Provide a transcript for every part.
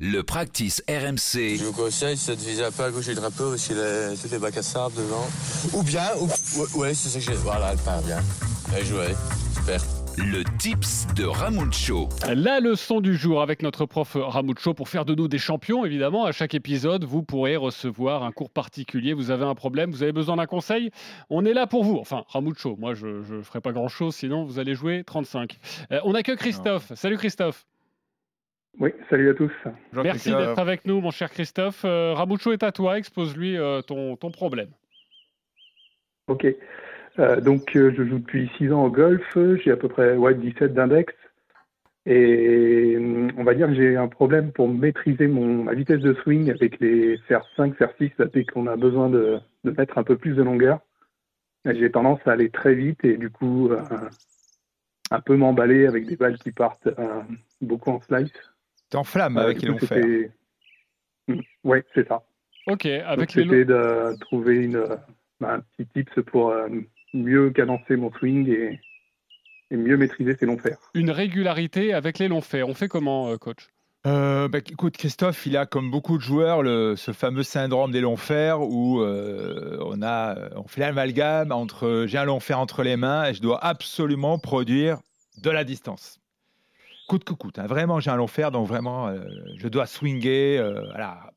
Le practice RMC. Je vous conseille, de viser un peu à gauche du drapeau, aussi les, toutes les bacs à sable devant. Ou bien, ou, ouais, c'est ça que j'ai. Voilà, elle part bien. Elle joué, super. Le tips de Ramucho. La leçon du jour avec notre prof Ramucho pour faire de nous des champions, évidemment. À chaque épisode, vous pourrez recevoir un cours particulier. Vous avez un problème, vous avez besoin d'un conseil. On est là pour vous. Enfin, Ramucho, moi, je ne ferai pas grand-chose, sinon vous allez jouer 35. Euh, on n'a que Christophe. Salut Christophe. Oui, salut à tous. Merci d'être avec nous, mon cher Christophe. Euh, est à toi, expose-lui euh, ton, ton, problème. Ok. Euh, donc, euh, je joue depuis 6 ans au golf. J'ai à peu près ouais, 17 d'index. Et on va dire que j'ai un problème pour maîtriser mon, ma vitesse de swing avec les fer 5, fer 6, dès qu'on a besoin de, de, mettre un peu plus de longueur. J'ai tendance à aller très vite et du coup, un peu m'emballer avec des balles qui partent beaucoup en slice. T'enflammes avec les longs fers. Oui, c'est ça. Ok, avec les longs... de trouver une, bah, un petit tips pour euh, mieux cadencer mon swing et, mieux maîtriser ces longs fers. Une régularité avec les longs fers. On fait comment, euh, coach? Euh, bah, écoute, Christophe, il a comme beaucoup de joueurs le, ce fameux syndrome des longs fers où on, a, on fait l'amalgame entre j'ai un long fer entre les mains et je dois absolument produire de la distance coûte que coûte. Hein. Vraiment, j'ai un long fer, donc vraiment, euh, je dois swinger euh,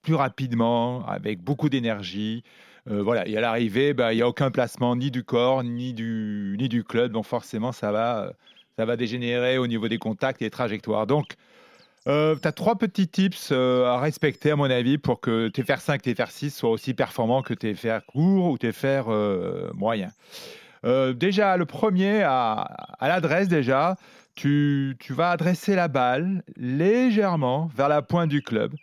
plus rapidement, avec beaucoup d'énergie. Euh, voilà, et à l'arrivée, bah, il n'y a aucun placement ni du corps, ni du, ni du club, donc forcément, ça va, ça va dégénérer au niveau des contacts et des trajectoires. Donc, tu as trois petits tips à respecter, à mon avis, pour que tes fers 5 tes fers 6 soient aussi performants que tes fers courts ou tes fers moyens. déjà, le premier, à l'adresse, déjà, tu, vas adresser la balle légèrement vers la pointe du club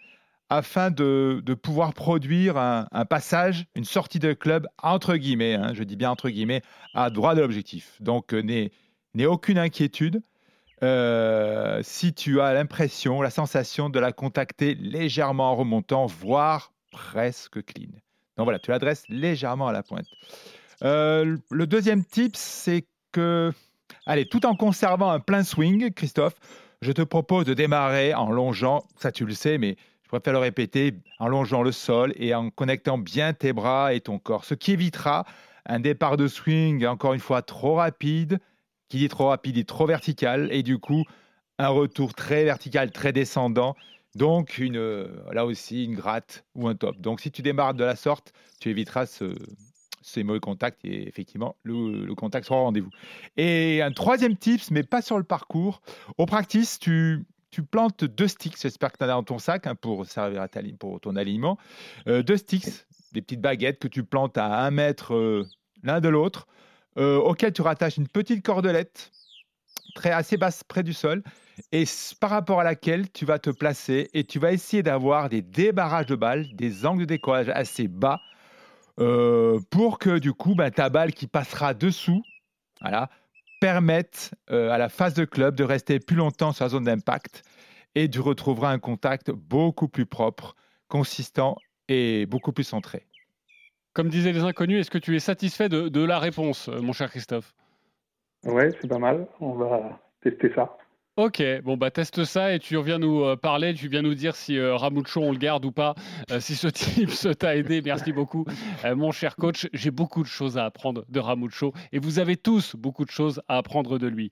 afin de, pouvoir produire un, passage, une sortie de club entre guillemets, hein, je dis bien entre guillemets, à droit de l'objectif. Donc, euh, n'aie aucune inquiétude. Euh, si tu as l'impression, la sensation de la contacter légèrement en remontant, voire presque clean. Donc voilà, tu l'adresses légèrement à la pointe. Euh, le deuxième tip, c'est que Allez, tout en conservant un plein swing, Christophe, je te propose de démarrer en longeant, ça tu le sais, mais je préfère le répéter, en longeant le sol et en connectant bien tes bras et ton corps, ce qui évitera un départ de swing, encore une fois, trop rapide, qui dit trop rapide dit trop vertical, et du coup, un retour très vertical, très descendant, donc une, là aussi une gratte ou un top. Donc si tu démarres de la sorte, tu éviteras ce, ces mauvais contacts et effectivement, le, contact sera au rendez-vous. Et un troisième tips, mais pas sur le parcours. Au practice, tu, plantes deux sticks, j'espère que tu en as dans ton sac hein, pour servir à ta, pour ton alignement. Euh, deux sticks, des petites baguettes que tu plantes à un mètre euh, l'un de l'autre, euh, tu rattaches une petite cordelette très assez basse près du sol et par rapport à laquelle tu vas te placer et tu vas essayer d'avoir des débarrages de balles, des angles de décollage assez bas euh, pour que du coup, bah, ta balle qui passera dessous, voilà, permette euh, à la phase de club de rester plus longtemps sur la zone d'impact et tu retrouveras un contact beaucoup plus propre, consistant et beaucoup plus centré. Comme disaient les inconnus, est-ce que tu es satisfait de, de la réponse, euh, mon cher Christophe? Ouais, c'est pas mal. On va tester ça. Ok, bon bah teste ça et tu reviens nous euh, parler, tu viens nous dire si euh, Ramucho on le garde ou pas, euh, si ce type t'a aidé. Merci beaucoup, mon cher coach. J'ai beaucoup de choses à apprendre de Ramucho et vous avez tous beaucoup de choses à apprendre de lui.